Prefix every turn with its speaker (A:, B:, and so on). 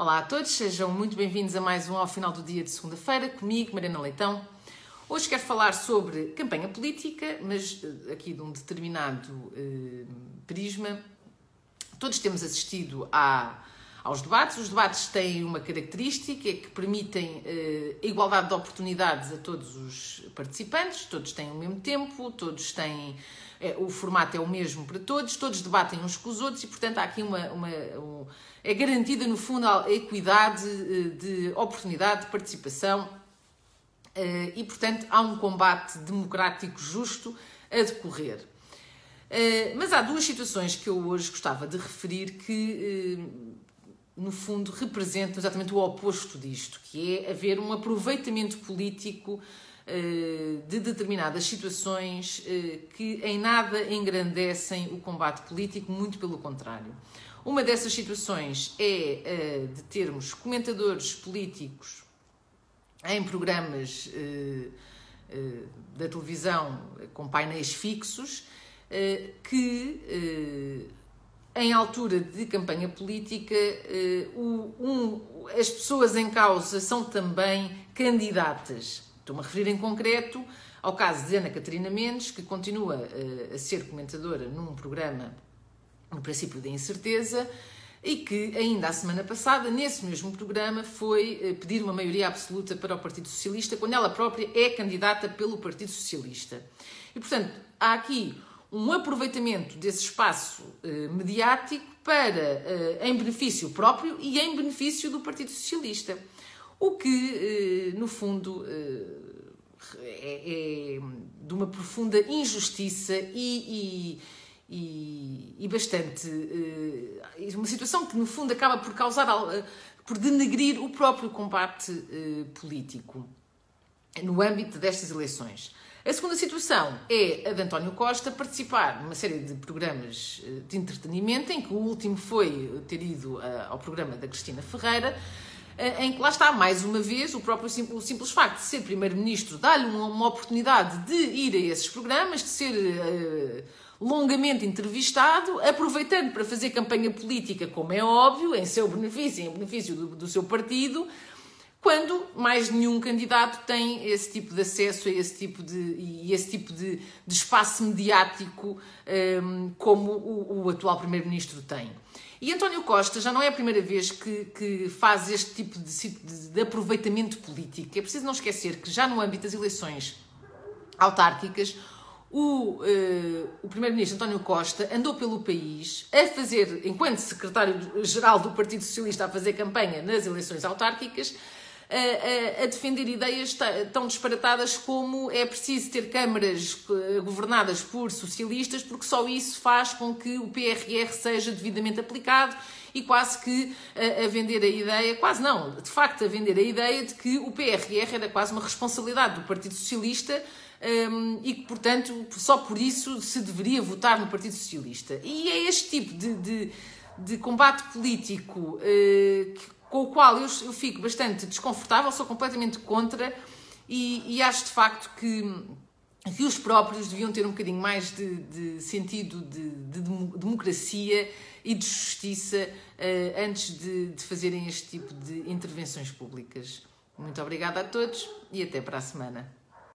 A: Olá a todos, sejam muito bem-vindos a mais um ao final do dia de segunda-feira, comigo, Mariana Leitão. Hoje quero falar sobre campanha política, mas eh, aqui de um determinado eh, prisma. Todos temos assistido a, aos debates. Os debates têm uma característica é que permitem eh, igualdade de oportunidades a todos os participantes, todos têm o mesmo tempo, todos têm. Eh, o formato é o mesmo para todos, todos debatem uns com os outros e, portanto, há aqui uma. uma um, é garantida, no fundo, a equidade eh, de oportunidade de participação eh, e, portanto, há um combate democrático justo a decorrer. Mas há duas situações que eu hoje gostava de referir que no fundo, representam exatamente o oposto disto, que é haver um aproveitamento político de determinadas situações que em nada engrandecem o combate político, muito pelo contrário. Uma dessas situações é de termos comentadores políticos em programas da televisão com painéis fixos que em altura de campanha política, o, um, as pessoas em causa são também candidatas. Estou-me a referir em concreto ao caso de Ana Catarina Mendes, que continua a ser comentadora num programa no princípio da incerteza e que ainda a semana passada, nesse mesmo programa, foi pedir uma maioria absoluta para o Partido Socialista, quando ela própria é candidata pelo Partido Socialista. E, portanto, há aqui um aproveitamento desse espaço eh, mediático para, eh, em benefício próprio e em benefício do Partido Socialista. O que, eh, no fundo, é, é, de uma profunda injustiça e, e, e, e bastante. uma situação que, no fundo, acaba por causar. por denegrir o próprio combate político no âmbito destas eleições. A segunda situação é a de António Costa participar numa série de programas eh, de entretenimento, em que o último foi ter ido eh, ao programa da Cristina Ferreira, eh, em que lá está, mais uma vez, o próprio o simples facto de ser Primeiro-Ministro dá-lhe uma, uma, oportunidade de ir a esses programas, de ser uh, longamente entrevistado, aproveitando para fazer campanha política, como é óbvio, em seu benefício, em benefício do, do seu partido, quando mais nenhum candidato tem esse tipo de acesso a esse tipo de, e esse tipo de, de espaço mediático um, como o, o atual Primeiro-Ministro tem. E António Costa já não é a primeira vez que, que faz este tipo de, de, aproveitamento político. É preciso não esquecer que já no âmbito das eleições autárquicas, o, uh, o Primeiro-Ministro António Costa andou pelo país a fazer, enquanto secretário-geral do Partido Socialista, a fazer campanha nas eleições autárquicas, a, a, defender ideias tão disparatadas como é preciso ter câmaras eh, governadas por socialistas, porque só isso faz com que o PRR seja devidamente aplicado e quase que a, a, vender a ideia, quase não, de facto a vender a ideia de que o PRR era quase uma responsabilidade do Partido Socialista um, e que, portanto, só por isso se deveria votar no Partido Socialista. E é este tipo de, de, de combate político que com o qual eu, eu fico bastante desconfortável, sou completamente contra e, e acho de facto que, que os próprios deviam ter um bocadinho mais de, de sentido de, de, democracia e de justiça uh, antes de, de fazerem este tipo de intervenções públicas. Muito obrigada a todos e até para a semana.